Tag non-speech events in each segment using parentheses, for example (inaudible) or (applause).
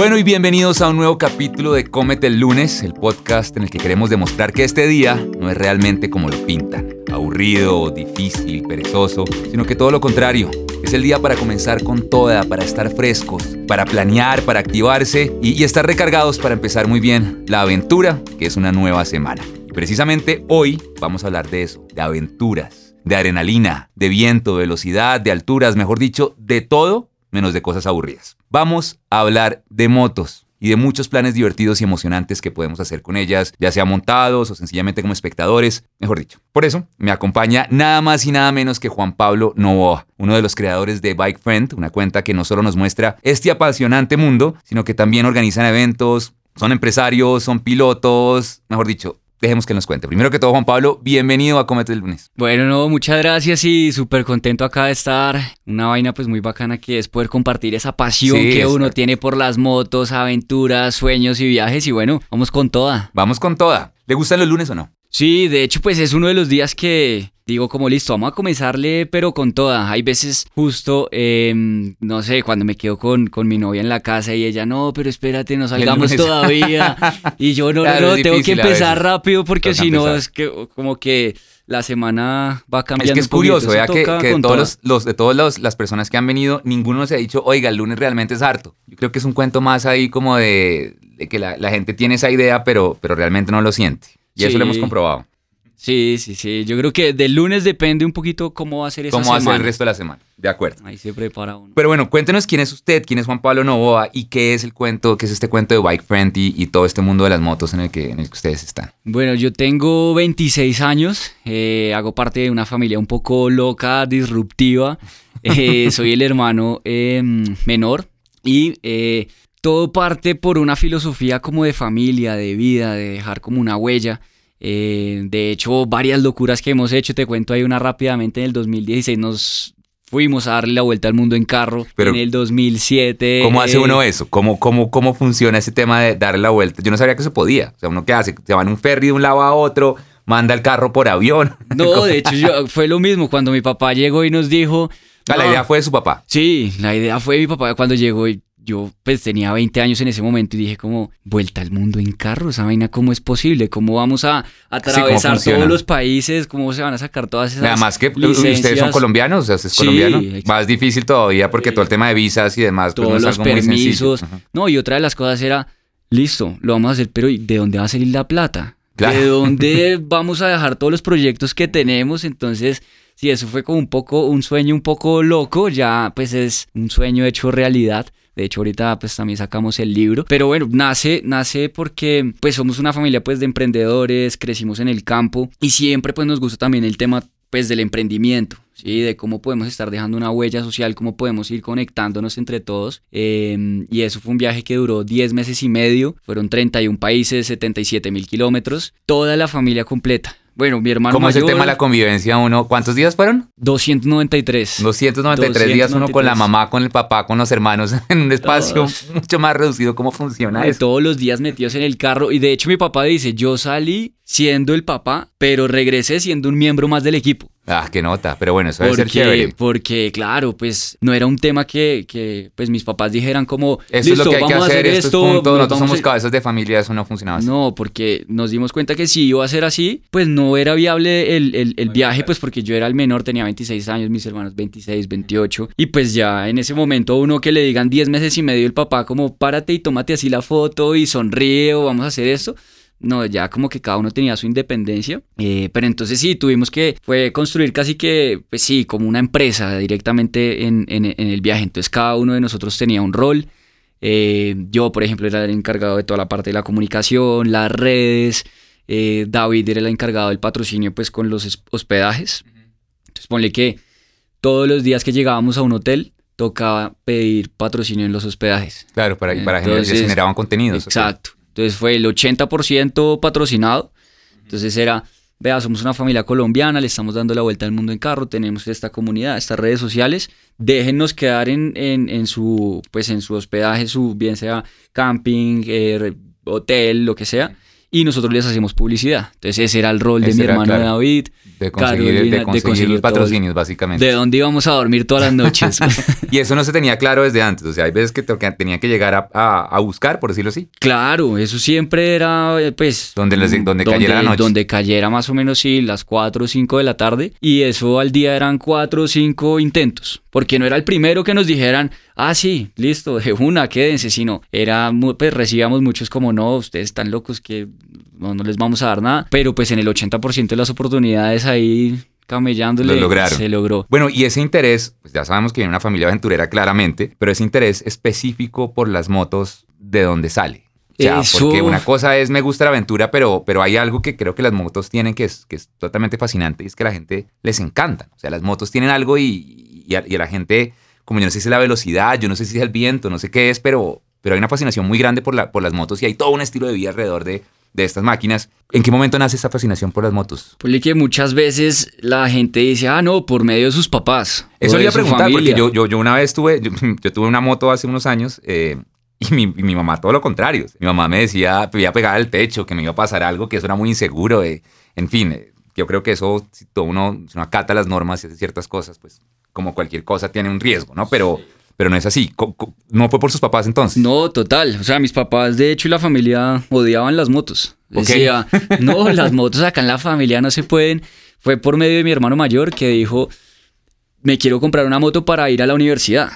Bueno y bienvenidos a un nuevo capítulo de Cómete el lunes, el podcast en el que queremos demostrar que este día no es realmente como lo pintan, aburrido, difícil, perezoso, sino que todo lo contrario. Es el día para comenzar con toda, para estar frescos, para planear, para activarse y, y estar recargados para empezar muy bien la aventura, que es una nueva semana. Y precisamente hoy vamos a hablar de eso, de aventuras, de adrenalina, de viento, de velocidad, de alturas, mejor dicho, de todo menos de cosas aburridas. Vamos a hablar de motos y de muchos planes divertidos y emocionantes que podemos hacer con ellas, ya sea montados o sencillamente como espectadores, mejor dicho. Por eso me acompaña nada más y nada menos que Juan Pablo Novoa, uno de los creadores de Bike Friend, una cuenta que no solo nos muestra este apasionante mundo, sino que también organizan eventos, son empresarios, son pilotos, mejor dicho, dejemos que nos cuente. Primero que todo, Juan Pablo, bienvenido a Comete el lunes. Bueno, no, muchas gracias y súper contento acá de estar. Una vaina pues muy bacana que es poder compartir esa pasión Sí, que uno tiene por las motos, aventuras, sueños y viajes y bueno, vamos con toda. Vamos con toda. ¿Le gustan los lunes o no? Sí, de hecho pues es uno de los días que digo como listo, vamos a comenzarle pero con toda. Hay veces justo, em, no sé, cuando me quedo con, con mi novia en la casa y ella, no, pero espérate, no (laughs) salgamos todavía. Y yo no, no, Claro, no, tengo que empezar rápido porque si no es que como que la semana va cambiando. Es que es curioso, vea que, de todos, los, los- de todas los- las personas que han venido, ninguno se ha dicho, oiga, el lunes realmente es harto. Yo creo que es un cuento más ahí como de, de que la, la gente tiene esa idea, pero, pero realmente no lo siente. Y eso lo hemos comprobado. Sí, sí, sí. Yo creo que del lunes depende un poquito cómo va a ser esa ¿Cómo va a ser el resto de la semana? De acuerdo. Ahí se prepara uno. Pero bueno, cuéntenos quién es usted, quién es Juan Pablo Novoa y qué es el cuento, qué es este cuento de Bike Friend y, y todo este mundo de las motos en el que, en el que ustedes están. Bueno, yo tengo 26 años, eh, hago parte de una familia un poco loca, disruptiva. (laughs) Eh, soy el hermano eh, menor y eh, todo parte por una filosofía como de familia, de vida, de dejar como una huella. Eh, de hecho, varias locuras que hemos hecho, te cuento ahí una rápidamente. En el 2016 nos fuimos a darle la vuelta al mundo en carro. Pero, en el 2007... ¿Cómo hace eh, uno eso? ¿Cómo, cómo, ¿Cómo funciona ese tema de darle la vuelta? Yo no sabía que se podía. O sea, ¿uno qué hace? Se va en un ferry de un lado a otro, manda el carro por avión. (laughs) No, de hecho yo, fue lo mismo cuando mi papá llegó y nos dijo... Ah, la idea fue de su papá. Sí, la idea fue mi papá cuando llegó y yo pues tenía 20 años en ese momento y dije como, vuelta al mundo en carro, esa vaina, ¿cómo es posible? ¿Cómo vamos a atravesar todos los países? ¿Cómo se van a sacar todas esas Además que ustedes son colombianos, o sea, es Sí, colombiano. Más difícil todavía porque todo el tema de visas y demás. pues, no Todos es los algo permisos. No, y otra de las cosas era, listo, lo vamos a hacer, pero ¿y ¿de dónde va a salir la plata? Claro. ¿De dónde (laughs) vamos a dejar todos los proyectos que tenemos? Entonces, sí, eso fue como un poco, un sueño un poco loco, ya pues es un sueño hecho realidad. De hecho, ahorita pues también sacamos el libro. Pero bueno, nace, nace porque pues somos una familia pues de emprendedores, crecimos en el campo y siempre pues nos gusta también el tema pues del emprendimiento, ¿sí? De cómo podemos estar dejando una huella social, cómo podemos ir conectándonos entre todos. Eh, y eso fue un viaje que duró 10 meses y medio, fueron 31 países, 77 mil kilómetros, toda la familia completa. Bueno, mi hermano ¿Cómo es el tema de la convivencia uno? ¿Cuántos días fueron? 293. 293 días uno con la 293. mamá, con el papá, con los hermanos (laughs) en un espacio Todos. mucho más reducido. ¿Cómo funciona eso? todos los días metidos en el carro. Y de hecho mi papá dice, yo salí siendo el papá, pero regresé siendo un miembro más del equipo. Ah, qué nota. Pero bueno, eso debe ser chévere. porque, claro, pues no era un tema que, que, pues mis papás dijeran como, es lo que hay que hacer, hacer esto, esto. es punto. nos Nosotros somos a- cabezas de familia, eso no funcionaba así. No, porque nos dimos cuenta que si iba a ser así, pues no era viable el, el- el viaje, pues porque yo era el menor, tenía 26 años, mis hermanos 26, 28. Y pues ya en ese momento uno que le digan 10 meses y medio el papá como párate y tómate así la foto y sonríe o vamos a hacer esto. No, ya como que cada uno tenía su independencia. Eh, pero entonces sí, tuvimos que fue construir casi que, pues sí, como una empresa directamente en, en- en el viaje. Entonces cada uno de nosotros tenía un rol. Eh, yo, por ejemplo, era el encargado de toda la parte de la comunicación, las redes. Eh, David era el encargado del patrocinio, pues con los es- hospedajes. Entonces, ponle que todos los días que llegábamos a un hotel, tocaba pedir patrocinio en los hospedajes. Claro, para, para generar, Entonces, se generaban contenidos. Exacto. Entonces fue el 80% patrocinado. Entonces era, vea, somos una familia colombiana, le estamos dando la vuelta al mundo en carro, tenemos esta comunidad, estas redes sociales, déjennos quedar en, en, en su, pues en su hospedaje, su bien sea camping, eh, hotel, lo que sea. Y nosotros les hacemos publicidad. Entonces ese era el rol de Ese mi era, hermano claro. David. De conseguir, de Carolina, de conseguir conseguir los todo. patrocinios, básicamente. De dónde íbamos a dormir todas las noches. (laughs) Y eso no se tenía claro desde antes. O sea, hay veces que te- que llegar a, a- a buscar, por decirlo así. claro, eso siempre era, pues... Donde les- donde cayera la noche. Donde cayera más o menos, sí, las 4 o 5 de la tarde. Y eso al día eran 4 o 5 intentos. Porque no era el primero que nos dijeran, ah, sí, listo, de una, quédense. Sino era, pues recibíamos muchos como, no, ustedes están locos que no, no les vamos a dar nada. Pero pues en el 80% de las oportunidades ahí camellándole, Lo lograron. se logró. Bueno, y ese interés, pues ya sabemos que viene una familia aventurera claramente, pero ese interés específico por las motos, ¿de dónde sale? O sea, Eso- porque una cosa es me gusta la aventura, pero, pero hay algo que creo que las motos tienen que es, que es totalmente fascinante y es que a la gente les encanta. O sea, las motos tienen algo y, y a, y a la gente, como yo no sé si es la velocidad, yo no sé si es el viento, no sé qué es, pero, pero hay una fascinación muy grande por, la, por las motos y hay todo un estilo de vida alrededor de, de estas máquinas. ¿En qué momento nace esta fascinación por las motos? Pues que muchas veces la gente dice, ah, no, por medio de sus papás. Eso le iba a preguntar, familia". porque yo, yo, yo una vez tuve, yo, (laughs) yo tuve una moto hace unos años eh, y, mi, y mi mamá todo lo contrario. Mi mamá me decía, me iba a pegar al techo, que me iba a pasar algo, que eso era muy inseguro. eh, en fin, eh, yo creo que eso, si todo uno, si uno acata las normas y hace ciertas cosas, pues como cualquier cosa tiene un riesgo, ¿no? Pero, pero no es así. ¿No fue por sus papás entonces? No, total. O sea, mis papás, de hecho, y la familia odiaban las motos. Decía, (laughs) no, las motos acá en la familia no se pueden. Fue por medio de mi hermano mayor que dijo, me quiero comprar una moto para ir a la universidad.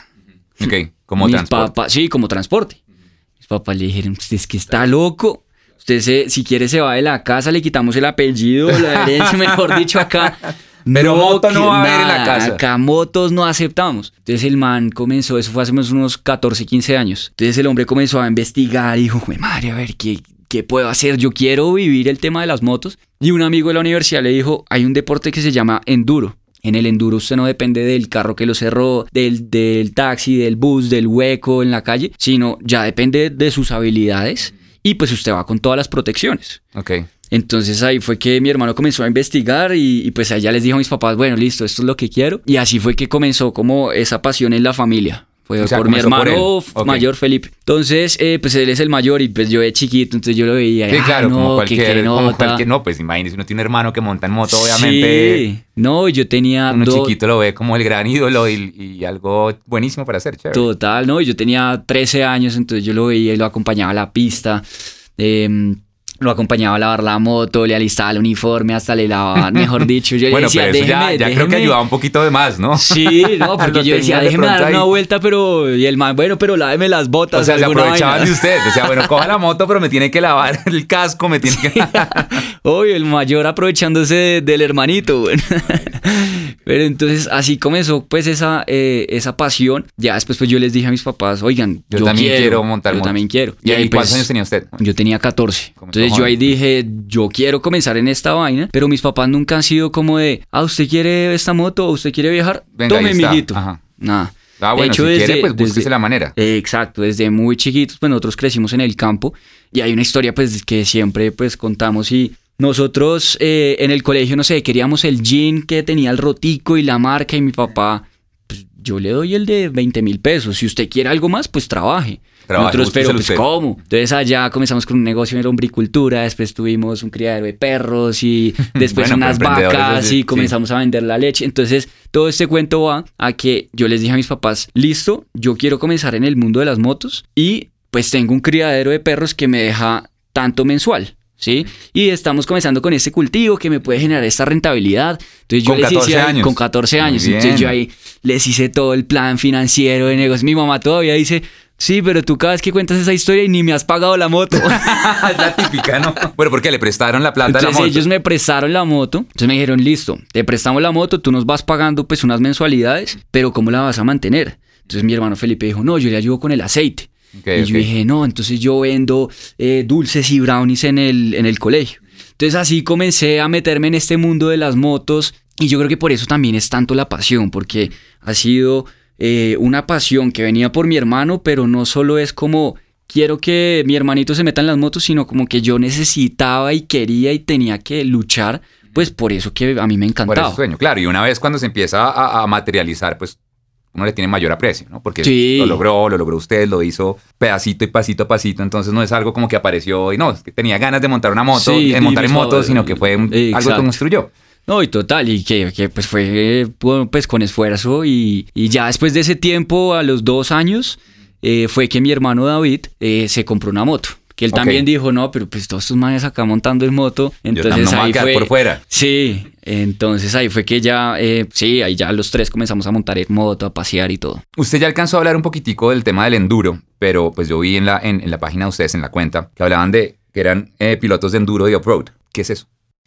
Ok, como Mis transporte. papás, sí, como transporte. Mis papás le dijeron, usted es que está loco. Usted se, si quiere se va de la casa, le quitamos el apellido, la herencia, (laughs) mejor dicho, acá. Pero moto no va a haber en la casa. Acá motos no aceptamos. Entonces el man comenzó, eso fue hace unos 14, 15 años. Entonces el hombre comenzó a investigar y dijo, "Jue madre, a ver, ¿qué, ¿qué puedo hacer? Yo quiero vivir el tema de las motos. Y un amigo de la universidad le dijo, hay un deporte que se llama enduro. En el enduro usted no depende del carro que lo cerró, del, del taxi, del bus, del hueco en la calle, sino ya depende de sus habilidades y pues usted va con todas las protecciones. Ok. Entonces ahí fue que mi hermano comenzó a investigar y, y, pues allá les dijo a mis papás, bueno, listo, esto es lo que quiero. Y así fue que comenzó como esa pasión en la familia. Fue O sea, por mi por hermano mayor Felipe. Entonces, eh, pues él es el mayor y pues yo de chiquito, entonces yo lo veía. Sí, ah, claro, no, como que cualquier, como cualquier- no, pues imagínese, uno tiene un hermano que monta en moto, obviamente. Sí, no, yo tenía Uno chiquito lo ve como el gran ídolo y, y algo buenísimo para hacer, chévere. Total, ¿no? Yo tenía 13 años, entonces yo lo veía y lo acompañaba a la pista. eh, lo acompañaba a lavar la moto, le alistaba el uniforme, hasta le lavaba, (laughs) mejor dicho. Yo le bueno, decía, pero eso ya, déjeme, ya creo que déjeme". ayudaba un poquito de más, ¿no? Sí, no, (laughs) porque yo decía, de déjeme dar una vuelta, pero. Y el man, bueno, pero láveme las botas. O sea, se aprovechaban vaina. de usted. O sea, bueno, (laughs) coja la moto, pero me tiene que lavar el casco, me tiene que... Obvio, el mayor aprovechándose de- del hermanito, güey. Pero entonces así comenzó pues esa, eh, esa pasión. Ya después pues yo les dije a mis papás, oigan, Yo yo, también quiero montar Yo motos. también quiero. ¿Y, ahí cuántos años tenía usted? Yo tenía 14. Comenzó Entonces yo ahí dije, yo quiero comenzar en esta vaina, pero mis papás nunca han sido como de, ah, ¿usted quiere esta moto? ¿Usted quiere viajar? Venga, Tome, mijito. Ajá. Nada. Ah, De bueno, hecho, si quiere, desde- pues búsquese desde- la manera. Eh, Exacto, desde muy chiquitos, pues nosotros crecimos en el campo y hay una historia pues que siempre pues contamos y nosotros eh, en el colegio, no sé, queríamos el jean que tenía el rotico y la marca y mi papá, pues yo le doy el de 20 mil pesos, si usted quiere algo más, pues trabaje. Nosotros, pero pues. ¿cómo? Entonces allá comenzamos con un negocio en hombricultura, después tuvimos un criadero de perros y (laughs) después Bueno, unas vacas y sí. comenzamos a vender la leche. Entonces todo este cuento va a que yo les dije a mis papás, listo, yo quiero comenzar en el mundo de las motos y pues tengo un criadero de perros que me deja tanto mensual. ¿Sí? Y estamos comenzando con este cultivo que me puede generar esta rentabilidad. Entonces yo Con les 14 hice años. con 14 Muy años. Entonces yo ahí les hice todo el plan financiero de negocio. Mi mamá todavía dice, sí, pero tú cada vez que cuentas esa historia y ni me has pagado la moto. (laughs) es la típica, ¿no? Bueno, ¿por qué? ¿Le prestaron la plata de la Entonces moto? ellos me prestaron la moto. Entonces me dijeron, listo, te prestamos la moto, tú nos vas pagando pues unas mensualidades, pero ¿cómo la vas a mantener? Entonces mi hermano Felipe dijo, no, yo le ayudo con el aceite. Y yo dije, no, entonces yo vendo eh, dulces y brownies en el, en el colegio. Entonces así comencé a meterme en este mundo de las motos y yo creo que por eso también es tanto la pasión, porque ha sido eh, una pasión que venía por mi hermano, pero no solo es como quiero que mi hermanito se meta en las motos, sino como que yo necesitaba y quería y tenía que luchar, pues por eso que a mí me Por encantaba. ese sueño, claro. Y una vez cuando se empieza a, a materializar, pues uno le tiene mayor aprecio, ¿no? Porque Sí. lo logró, lo logró usted, lo hizo pedacito y pasito a pasito, entonces no es algo como que apareció y no, es que tenía ganas de montar una moto, Sí, de montar en moto, sino que fue un- algo que construyó. No, y total, y que, que, pues fue pu- pues con esfuerzo y, y ya después de ese tiempo, a los dos años, eh, fue que mi hermano David eh, se compró una moto. Que él también dijo, no, pero pues todos estos manes acá montando en moto. Yo Entonces a ahí fue, por fuera. Sí, entonces ahí fue que ya, eh, sí, ahí ya los tres comenzamos a montar en moto, a pasear y todo. Usted ya alcanzó a hablar un poquitico del tema del enduro, pero pues yo vi en la, en, en la página de ustedes, en la cuenta, que hablaban de que eran eh, pilotos de enduro y off-road. ¿Qué es eso?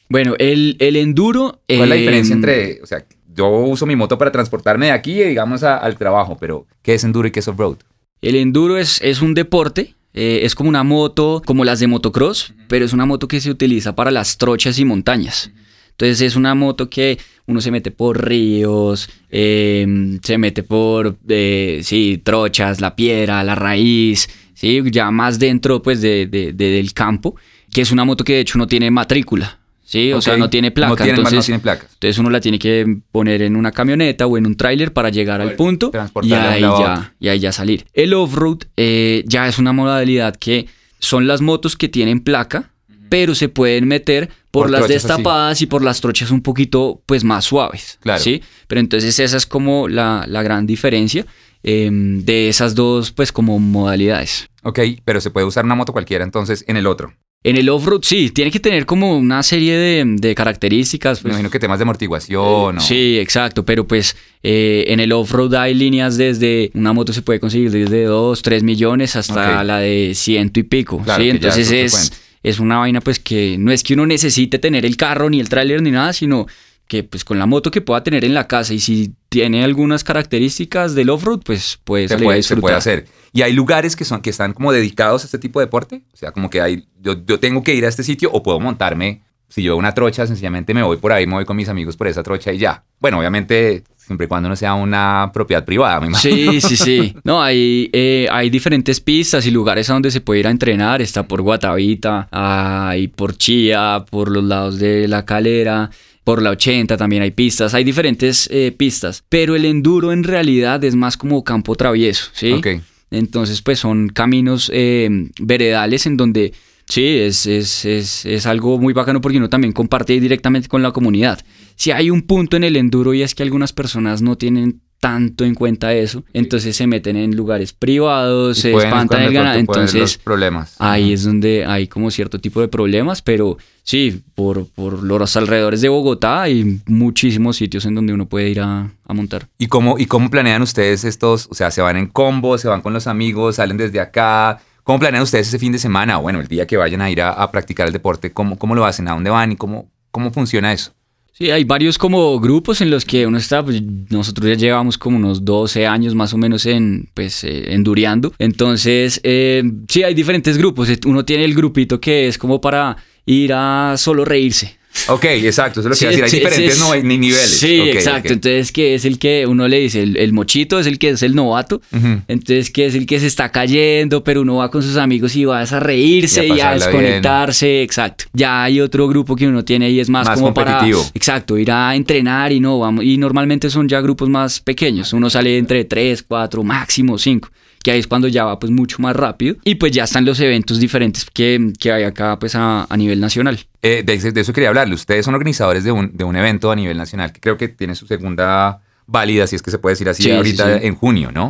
Bueno, el, el enduro... ¿Cuál es la eh, diferencia entre, o sea, yo uso mi moto para transportarme de aquí, digamos, a- al trabajo, pero ¿qué es enduro y qué es off-road? El enduro es, es un deporte, eh, es como una moto, como las de motocross, pero es una moto que se utiliza para las trochas y montañas. Entonces es una moto que uno se mete por ríos, eh, se mete por, eh, sí, trochas, la piedra, la raíz, sí, ya más dentro pues de, de- de- del campo, que es una moto que de hecho no tiene matrícula, sí, o sea, no tiene placa. No tiene, entonces, no tiene placas. entonces uno la tiene que poner en una camioneta o en un tráiler para llegar al punto y ahí, ya, y ahí ya salir. El off-road eh, ya es una modalidad que son las motos que tienen placa, pero se pueden meter por, Por las así. destapadas y por las trochas un poquito pues más suaves. Claro. ¿sí? Pero entonces esa es como la, la gran diferencia eh, de esas dos pues como modalidades. Ok, pero se puede usar una moto cualquiera entonces en el otro. En el off-road sí, tiene que tener como una serie de, de características. Me pues, imagino que temas de amortiguación o... Sí, exacto, pero pues eh, en el off-road hay líneas desde, una moto se puede conseguir desde 2, 3 millones hasta la de ciento y pico. Claro, ¿sí? Entonces es es una vaina pues que no es que uno necesite tener el carro ni el tráiler ni nada, sino que pues con la moto que pueda tener en la casa y si tiene algunas características del off-road, pues puede se puede, se puede hacer. Y hay lugares que, son, que están como dedicados a este tipo de deporte. O sea, como que hay, yo, yo tengo que ir a este sitio o puedo montarme. Si yo una trocha, sencillamente me voy por ahí, me voy con mis amigos por esa trocha y ya. Bueno, obviamente, siempre y cuando no sea una propiedad privada, me imagino. Sí, sí, sí. No, hay, eh, hay diferentes pistas y lugares a donde se puede ir a entrenar. Está por Guatavita, hay por Chía, por los lados de la calera, por la 80 también hay pistas. Hay diferentes eh, pistas. Pero el enduro en realidad es más como campo travieso, ¿sí? Ok. Entonces, pues son caminos eh, veredales en donde sí, es, es, es, es algo muy bacano porque uno también comparte directamente con la comunidad. Si hay un punto en el enduro y es que algunas personas no tienen tanto en cuenta eso, entonces se meten en lugares privados, Y se espantan el ganado, entonces los problemas. ahí es donde hay como cierto tipo de problemas, pero sí, por, por los alrededores de Bogotá hay muchísimos sitios en donde uno puede ir a, a montar. ¿Y cómo, ¿Y cómo planean ustedes estos? O sea, ¿se van en combo? ¿Se van con los amigos? ¿Salen desde acá? ¿Cómo planean ustedes ese fin de semana? O bueno, el día que vayan a ir a, a practicar el deporte, ¿cómo, ¿cómo lo hacen? ¿A dónde van? ¿Y cómo, cómo funciona eso? Sí, hay varios como grupos en los que uno está, pues nosotros ya llevamos como unos 12 años más o menos en, pues, eh, enduriando. Entonces, eh, sí, hay diferentes grupos. Uno tiene el grupito que es como para ir a solo reírse. Ok, exacto, eso es lo que Sí, iba a decir. Hay sí, diferentes no- ni niveles. Sí, Ok, exacto. Entonces, que es el que uno le dice, el, el mochito es el que es el novato. Entonces, que es el que se está cayendo, pero uno va con sus amigos y vas a reírse Y a y a, pasarla desconectarse. Exacto. Ya hay otro grupo que uno tiene y es más, Más como para. competitivo. Exacto, ir a entrenar y no, vamos. Y normalmente son ya grupos más pequeños. Uno sale entre 3, 4, máximo 5. Que ahí es cuando ya va pues mucho más rápido. Y pues ya están los eventos diferentes que, que hay acá pues a, a nivel nacional. Eh, de, de eso quería hablarle. Ustedes son organizadores de un, de un evento a nivel nacional que creo que tiene su segunda válida, si es que se puede decir así, Sí, ahorita sí, sí. en junio, ¿no?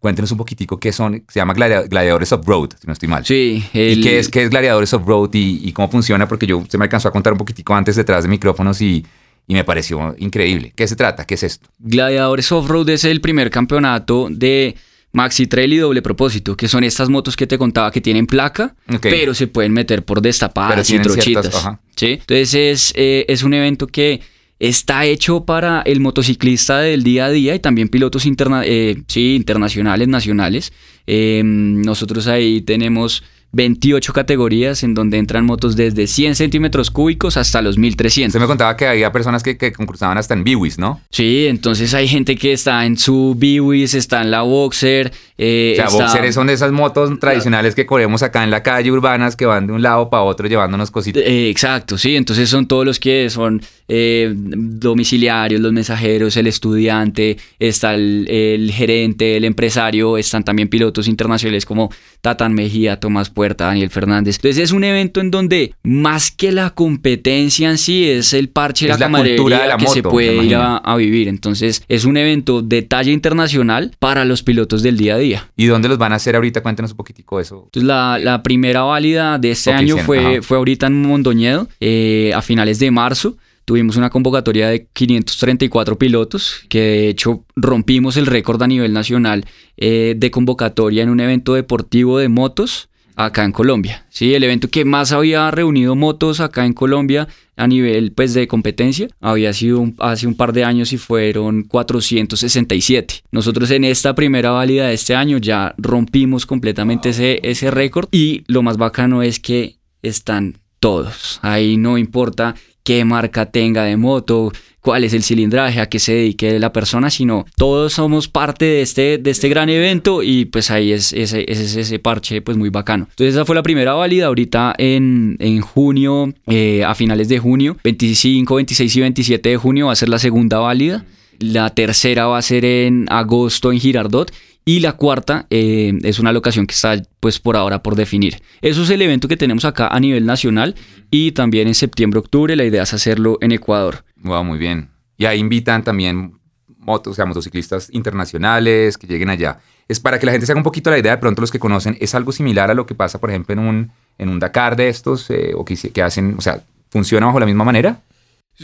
Cuéntenos un poquitico qué son, se llama Gladia- Gladiadores Off-Road, si no estoy mal. Sí, ¿Y qué es, qué es Gladiadores Off-Road y, y cómo funciona? Porque yo se me alcanzó a contar un poquitico antes detrás de micrófonos y, y me pareció increíble. ¿Qué se trata? ¿Qué es esto? Gladiadores Off-Road es el primer campeonato de Maxi Trail y doble propósito, que son estas motos que te contaba que tienen placa, pero se pueden meter por destapadas y trochitas. ciertas-. ¿sí? Entonces es, eh, es un evento que está hecho para el motociclista del día a día y también pilotos interna- eh, sí, internacionales, nacionales. Eh, nosotros ahí tenemos 28 categorías en donde entran motos desde 100 centímetros cúbicos hasta los 1300. Usted me contaba que había personas que, que concursaban hasta en Biwis, ¿no? Sí, entonces hay gente que está en su Biwis, está en la Boxer. Eh, o sea, está- boxeres son esas motos tradicionales que corremos acá en la calle urbanas que van de un lado para otro llevándonos cositas. Eh, exacto, sí. Entonces son todos los que son eh, domiciliarios, los mensajeros, el estudiante, está el, el gerente, el empresario, están también pilotos internacionales como Tatan Mejía, Tomás Puerta, Daniel Fernández. Entonces es un evento en donde más que la competencia en sí es el parche, Es la la cultura de la que se puede ir a, vivir. Entonces es un evento de talla internacional para los pilotos del día a día. ¿Y dónde los van a hacer ahorita? Cuéntenos un poquitico eso. Entonces, la, la primera válida de este año fue, ajá. fue ahorita en Mondoñedo, eh, a finales de marzo. Tuvimos una convocatoria de 534 pilotos, que de hecho rompimos el récord a nivel nacional eh, de convocatoria en un evento deportivo de motos acá en Colombia. Sí, el evento que más había reunido motos acá en Colombia a nivel pues de competencia había sido un- hace un par de años y fueron 467. Nosotros en esta primera válida de este año ya rompimos completamente ese, ese récord y lo más bacano es que están todos. Ahí no importa qué marca tenga de moto, cuál es el cilindraje, a qué se dedique la persona, sino todos somos parte de este, de este gran evento y pues ahí es ese, ese, ese parche pues muy bacano. Entonces esa fue la primera válida, ahorita en, en junio, eh, a finales de junio, 25, 26 y 27 de junio va a ser la segunda válida. La tercera va a ser en agosto en Girardot y la cuarta eh, es una locación que está pues por ahora por definir. Eso es el evento que tenemos acá a nivel nacional y también en septiembre, octubre la idea es hacerlo en Ecuador. Wow, muy bien. Y ahí invitan también motos, o sea, motociclistas internacionales que lleguen allá. Es para que la gente se haga un poquito la idea, de pronto los que conocen, es algo similar a lo que pasa, por ejemplo, en un, en un Dakar de estos, eh, o que, que hacen, o sea, ¿funciona bajo la misma manera?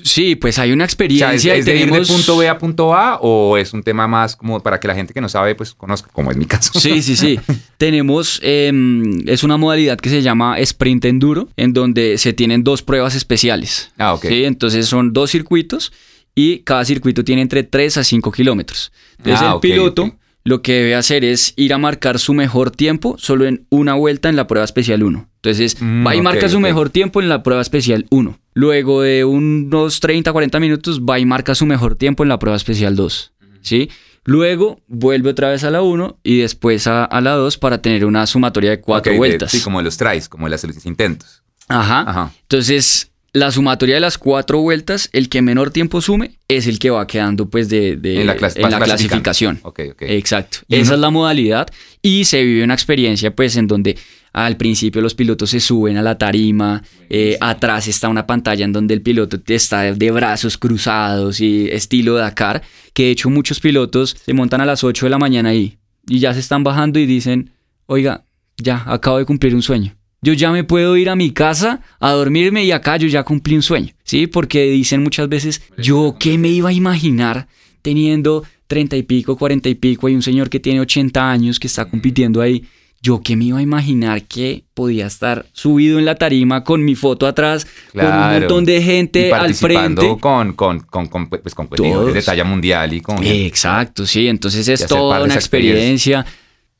Sí, pues hay una O sea, ¿es, experiencia y es de ir de punto B a punto A o es un tema más como para que la gente que no sabe, pues conozca, como es mi caso? Sí, sí, sí. (laughs) Tenemos, eh, es una modalidad que se llama Sprint Enduro, en donde se tienen dos pruebas especiales. Ah, ok. ¿sí? Entonces son dos circuitos y cada circuito tiene entre 3 a 5 kilómetros. Entonces Ah, el piloto. Lo que debe hacer es ir a marcar su mejor tiempo solo en una vuelta en la prueba especial 1. Entonces Mm, va y ok, marca su ok. mejor tiempo en la prueba especial 1. Luego de unos 30, 40 minutos va y marca su mejor tiempo en la prueba especial 2. ¿sí? Luego vuelve otra vez a la 1 y después a, a la 2 para tener una sumatoria de cuatro Ok, de- vueltas. sí, como de los tries, como de los intentos. Ajá. Ajá. Entonces, la sumatoria de las cuatro vueltas, el que menor tiempo sume es el que va quedando pues de, de- En la clas- en vas la clasificando. clasificación. Ok, ok. Exacto. Y Esa es la modalidad y se vive una experiencia pues en donde al principio los pilotos se suben a la tarima, eh, atrás está una pantalla en donde el piloto está de, de brazos cruzados y estilo Dakar, que de hecho muchos pilotos se montan a las 8 de la mañana ahí y ya se están bajando y dicen, oiga, ya acabo de cumplir un sueño. Yo ya me puedo ir a mi casa a dormirme y acá yo ya cumplí un sueño, ¿sí? Porque dicen muchas veces, yo qué me iba a imaginar teniendo 30 y pico, 40 y pico, hay un señor que tiene 80 años que está compitiendo ahí. Yo qué me iba a imaginar que podía estar subido en la tarima con mi foto atrás, con un Claro. montón de Y gente al frente. con, con, con, con, pues, con de talla mundial y con... Exacto, sí, entonces es toda una experiencia.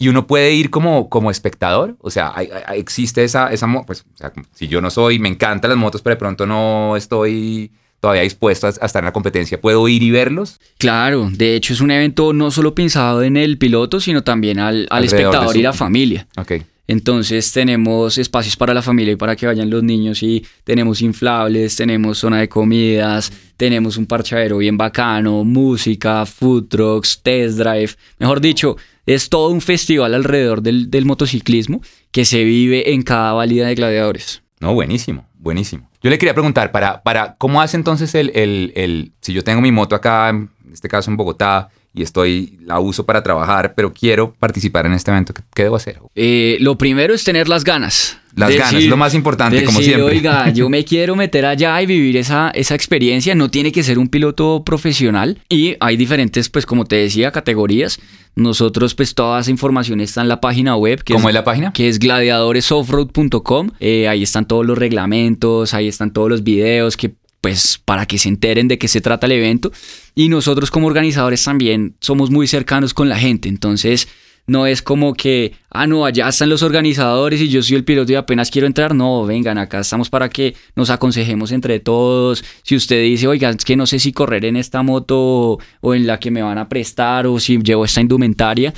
Y uno puede ir como, como espectador, o sea, hay- hay- existe esa, esa pues, o sea, si yo no soy, me encantan las motos, pero de pronto no estoy todavía dispuesto a, a estar en la competencia, ¿puedo ir y verlos? Claro, de hecho es un evento no solo pensado en el piloto, sino también al, al espectador su- y la familia. Ok. Entonces tenemos espacios para la familia y para que vayan los niños y tenemos inflables, tenemos zona de comidas, tenemos un parchadero bien bacano, música, food trucks, test drive. Mejor dicho, es todo un festival alrededor del, motociclismo que se vive en cada válida de gladiadores. No, buenísimo, buenísimo. Yo le quería preguntar, para, para ¿cómo hace entonces el, el, el- si yo tengo mi moto acá, en este caso en Bogotá, y estoy, la uso para trabajar, pero quiero participar en este evento, ¿qué, qué debo hacer? Eh, lo primero es tener las ganas. Las ganas, es lo más importante, como siempre. Oiga, (laughs) yo me quiero meter allá y vivir esa, esa experiencia. No tiene que ser un piloto profesional. Y hay diferentes, pues como te decía, categorías. Nosotros, pues toda esa información está en la página web. Que ¿Cómo es es la página? que es gladiadoresoffroad.com. Eh, ahí están todos los reglamentos, ahí están todos los videos que pues para que se enteren de qué se trata el evento. Y nosotros como organizadores también somos muy cercanos con la gente. Entonces no es como que, ah, no, allá están los organizadores y yo soy el piloto y apenas quiero entrar. No, vengan, acá estamos para que nos aconsejemos entre todos. Si usted dice, oiga, es que no sé si correr en esta moto o en la que me van a prestar o si llevo esta indumentaria.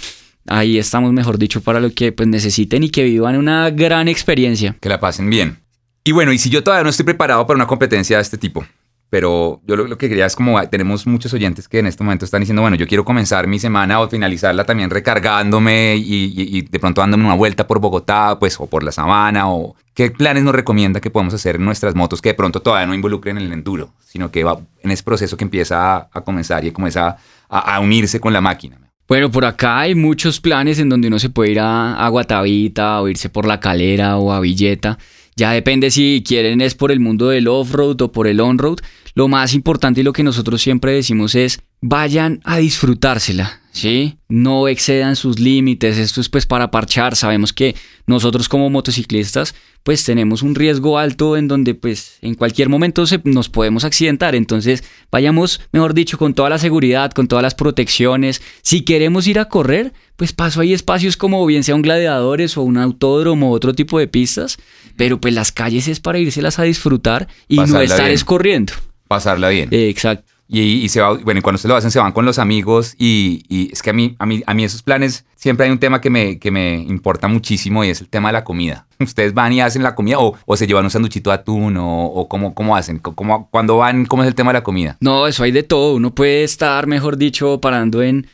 Ahí estamos, mejor dicho, para lo que pues, necesiten y que vivan una gran experiencia. Que la pasen bien. Y bueno, y si yo todavía no estoy preparado para una competencia de este tipo, pero yo lo, que quería es como tenemos muchos oyentes que en este momento están diciendo, bueno, yo quiero comenzar mi semana o finalizarla también recargándome y, de pronto dándome una vuelta por Bogotá, pues, o por la sabana, o qué planes nos recomienda que podemos hacer en nuestras motos que de pronto todavía no involucren el enduro, sino que va en ese proceso que empieza a, comenzar y comienza a, unirse con la máquina. Bueno, por acá hay muchos planes en donde uno se puede ir a Guatavita o irse por la calera o a Villeta. Ya depende si quieren es por el mundo del off-road o por el on-road. Lo más importante y lo que nosotros siempre decimos es vayan a disfrutársela. ¿Sí? No excedan sus límites, esto es pues para parchar, sabemos que nosotros como motociclistas pues tenemos un riesgo alto en donde pues en cualquier momento se, nos podemos accidentar, entonces vayamos, mejor dicho, con toda la seguridad, con todas las protecciones, si queremos ir a correr, pues paso hay espacios como bien sea un gladiadores o un autódromo o otro tipo de pistas, pero pues las calles es para irselas a disfrutar y no estar escorriendo. Pasarla bien. exacto. Y, se va, bueno, y cuando ustedes lo hacen, se van con los amigos. Y, es que a mí, a, mí, a mí esos planes, siempre hay un tema que me, que me importa muchísimo y es el tema de la comida. (laughs) Ustedes van y hacen la comida o, o se llevan un sanduchito de atún o, o cómo, cómo hacen. ¿Cómo, cuando van, ¿cómo es el tema de la comida? No, eso hay de todo. Uno puede estar, mejor dicho, parando en,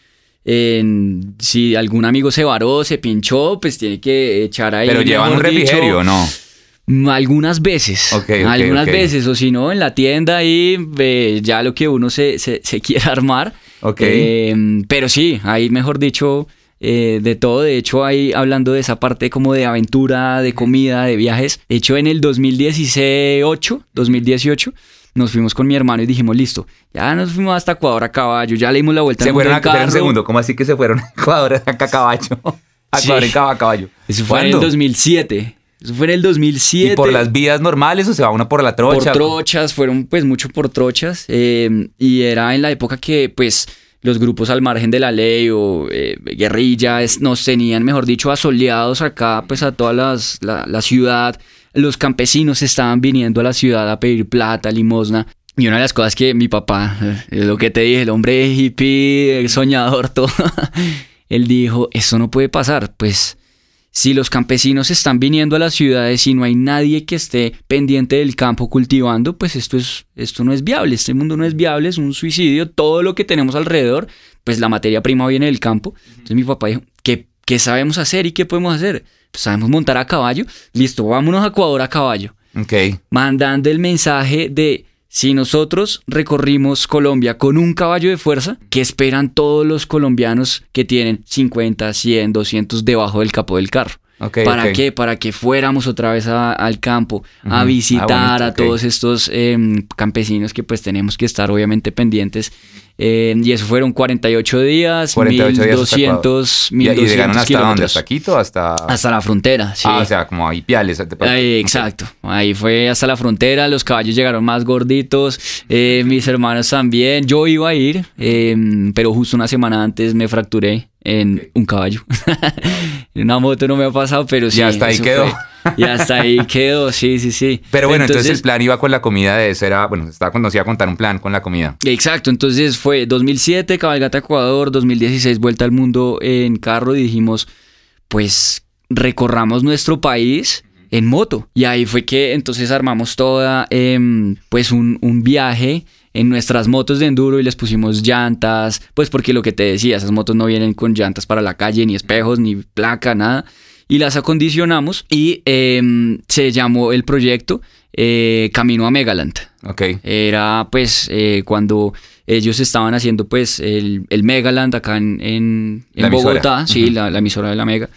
en si algún amigo se varó, se pinchó, pues tiene que echar ahí. Pero llevan un refrigerio, ¿no? Algunas veces. algunas veces. O si no, en la tienda ahí ya lo que uno se, se, (laughs) quiera armar. Eh, pero sí, ahí mejor dicho, eh, de todo. De hecho, ahí hablando de esa parte como de aventura, de comida, de viajes. De hecho, en el 2018, 2018 nos fuimos con mi hermano y dijimos, listo, ya nos fuimos hasta Ecuador a caballo, ya le dimos la vuelta. Se fueron a un segundo, ¿cómo así que se fueron a Ecuador a caballo? A Ecuador en caballo. Eso fue en el 2007. Eso fue en el 2007. ¿Y por las vías normales o se va uno por la trocha? Por trochas, fueron pues mucho por trochas. Em, y era en la época que pues los grupos al margen de la ley o eh, guerrillas nos tenían, mejor dicho, asoleados acá pues a toda la, la ciudad. Los campesinos estaban viniendo a la ciudad a pedir plata, limosna. Y una de las cosas que mi papá, es lo que te dije, el hombre hippie, el soñador, (laughs) todo, él dijo, eso no puede pasar, pues si los campesinos están viniendo a las ciudades y no hay nadie que esté pendiente del campo cultivando, pues esto, es, esto no es viable, este mundo no es viable, es un suicidio, todo lo que tenemos alrededor, pues la materia prima viene del campo. Entonces mi papá dijo, ¿qué, qué sabemos hacer y qué podemos hacer? Pues sabemos montar a caballo, listo, vámonos a Ecuador a caballo. Okay. Mandando el mensaje de si nosotros recorrimos Colombia con un caballo de fuerza, ¿qué esperan todos los colombianos que tienen 50, 100, 200 debajo del capó del carro? ¿Para qué? Para que fuéramos otra vez al campo a ah, visitar a todos estos em, campesinos que pues tenemos que estar obviamente pendientes. Em, y eso fueron 48 días, 48 1200, ¿Y, llegaron hasta dónde? ¿Hasta Quito? Hasta... hasta la frontera, sí. Ah, o sea, como ahí Piales. exacto. Ahí fue hasta la frontera, los caballos llegaron más gorditos, eh, mis hermanos también. Yo iba a ir, em, pero justo una semana antes me fracturé en un caballo. (laughs) en una moto no me ha pasado, pero sí. Y hasta ahí quedó. Y hasta ahí quedó, sí, sí, sí. Pero bueno, entonces, el plan iba con la comida de eso, era, bueno, estaba cuando a contar un plan con la comida. Exacto, entonces fue 2007, Cabalgata Ecuador, 2016, Vuelta al Mundo en carro y dijimos, pues recorramos nuestro país en moto. Y ahí fue que entonces armamos toda, em, pues un, un viaje en nuestras motos de enduro y les pusimos llantas, pues porque lo que te decía, esas motos no vienen con llantas para la calle, ni espejos, ni placa, nada. Y las acondicionamos y em, se llamó el proyecto eh, Camino a Megaland. Ok. Era pues eh, cuando ellos estaban haciendo pues el, el Megaland acá en, en, Bogotá, sí, la, la emisora de la Mega.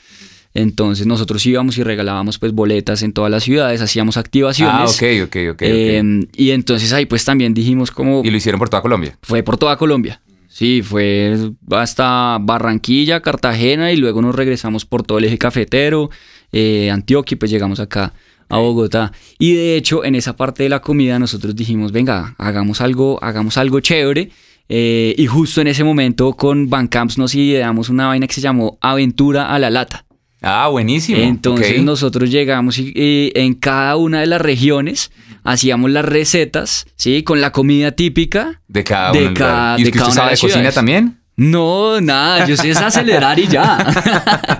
Entonces nosotros íbamos y regalábamos pues boletas en todas las ciudades, hacíamos activaciones. Ah, ok, ok, ok. Em, y entonces ahí pues también dijimos como... ¿Y lo hicieron por toda Colombia? Fue por toda Colombia. Sí, fue hasta Barranquilla, Cartagena y luego nos regresamos por todo el eje cafetero, eh, Antioquia y pues llegamos acá a Bogotá. Y de hecho en esa parte de la comida nosotros dijimos, venga, hagamos algo, hagamos algo chévere Eh, y justo en ese momento con Camps nos ideamos una vaina que se llamó Aventura a la Lata. Ah, buenísimo. Entonces nosotros llegamos y, en cada una de las regiones hacíamos las recetas, ¿sí? Con la comida típica de cada una. De cada, ¿Y de cada sabe de cocina también? No, nada, yo sé es acelerar y ya. (laughs)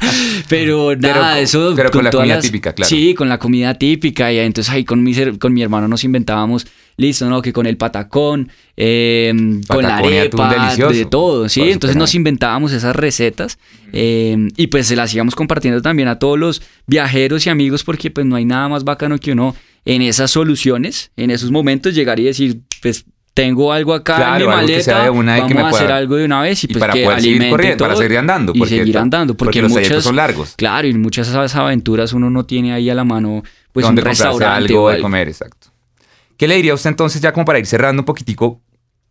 pero nada, eso. Pero con, la comida típica, claro. Sí, con la comida típica. Y entonces ahí con mi, con mi hermano nos inventábamos, listo, ¿no? Que con el patacón, em, con la arepa, de todo, ¿sí? entonces nos inventábamos esas recetas em, y pues se las íbamos compartiendo también a todos los viajeros y amigos porque pues no hay nada más bacano que uno en esas soluciones, en esos momentos llegar y decir, pues tengo algo acá en mi maleta, vamos a hacer algo de una vez y, pues para que poder seguir corriendo, para seguir andando. Y seguir andando, porque, los muchas, son largos. Claro, y muchas de esas aventuras uno no tiene ahí a la mano pues un restaurante algo de comer, exacto. ¿Qué le diría usted entonces ya como para ir cerrando un poquitico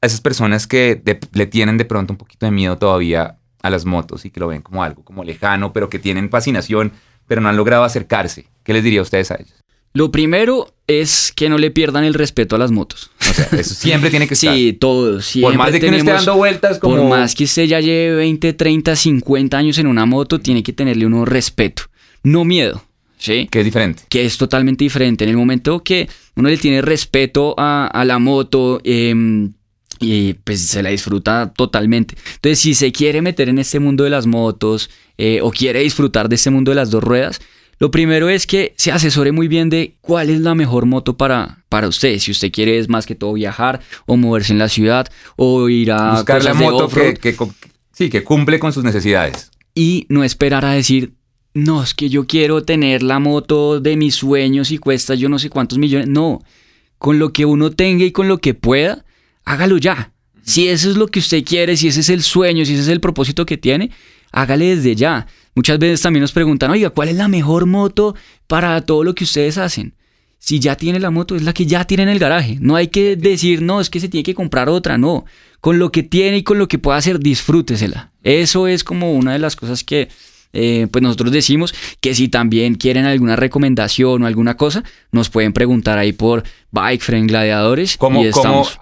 a esas personas que le tienen de pronto un poquito de miedo todavía a las motos y que lo ven como algo como lejano, pero que tienen fascinación, pero no han logrado acercarse? ¿Qué les diría a ustedes a ellos? Lo primero es que no le pierdan el respeto a las motos. O sea, eso siempre tiene que (laughs) estar. Sí, todo. Por más de que esté dando vueltas como... Por más que usted ya lleve 20, 30, 50 años en una moto, tiene que tenerle uno respeto. No miedo. ¿Sí? Que es diferente. Que es totalmente diferente. En el momento que uno le tiene respeto a, la moto, em, y pues se la disfruta totalmente. Entonces, si se quiere meter en este mundo de las motos eh, o quiere disfrutar de este mundo de las dos ruedas, lo primero es que se asesore muy bien de cuál es la mejor moto para, para usted. Si usted quiere es más que todo viajar o moverse en la ciudad o ir a buscar la moto que, sí, que cumple con sus necesidades. Y no esperar a decir, no, es que yo quiero tener la moto de mis sueños y cuesta yo no sé cuántos millones. No, con lo que uno tenga y con lo que pueda, hágalo ya. Si eso es lo que usted quiere, si ese es el sueño, si ese es el propósito que tiene, hágale desde ya. Muchas veces también nos preguntan, oiga, ¿cuál es la mejor moto para todo lo que ustedes hacen? Si ya tiene la moto, es la que ya tiene en el garaje. No hay que decir, no, es que se tiene que comprar otra, no. Con lo que tiene y con lo que pueda hacer, disfrútesela. Eso es como una de las cosas que eh, pues nosotros decimos que si también quieren alguna recomendación o alguna cosa, nos pueden preguntar ahí por Bike Friend Gladiadores. ¿Cómo,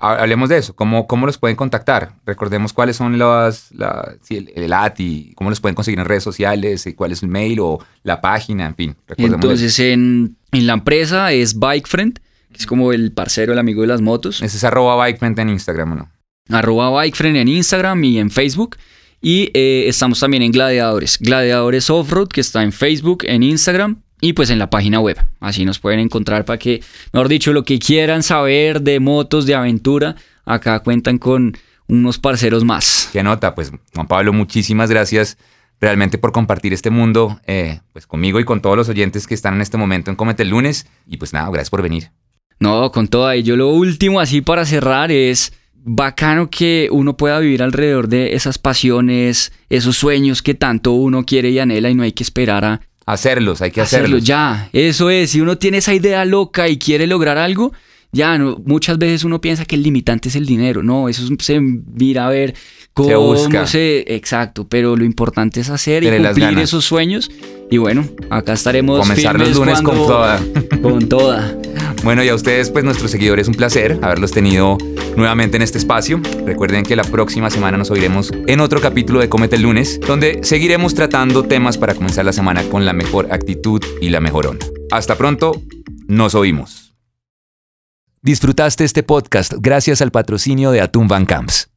hablemos de eso, ¿cómo, ¿cómo los pueden contactar? Recordemos cuáles son las, la, el, el ATI, cómo los pueden conseguir en redes sociales, cuál es el mail o la página, en fin. Entonces, en, en, la empresa es Bike Friend, que es como el parcero, el amigo de las motos. Ese es arroba Bike Friend en Instagram, ¿no? Arroba Bike Friend en Instagram y en Facebook. Y eh, estamos también en Gladiadores. Gladiadores Offroad, que está en Facebook, en Instagram y pues en la página web. Así nos pueden encontrar para que, mejor dicho, lo que quieran saber de motos, de aventura, acá cuentan con unos parceros más. Qué nota, pues Juan Pablo, muchísimas gracias realmente por compartir este mundo eh, pues conmigo y con todos los oyentes que están en este momento en Comete el lunes. Y pues nada, gracias por venir. No, con todo. Y yo lo último así para cerrar es bacano que uno pueda vivir alrededor de esas pasiones, esos sueños que tanto uno quiere y anhela y no hay que esperar a hacerlos, hay que hacerlos. ya, eso es, si uno tiene esa idea loca y quiere lograr algo, ya no, muchas veces uno piensa que el limitante es el dinero, no, eso se mira a ver cómo se, exacto, pero lo importante es hacer y cumplir esos sueños y bueno, acá estaremos comenzar los lunes con toda. Con toda. (laughs) Bueno, y a ustedes, pues nuestros seguidores, un placer haberlos tenido nuevamente en este espacio. Recuerden que la próxima semana nos oiremos en otro capítulo de Comete el lunes, donde seguiremos tratando temas para comenzar la semana con la mejor actitud y la mejor onda. Hasta pronto, nos oímos. Disfrutaste este podcast gracias al patrocinio de Atún Van Camps.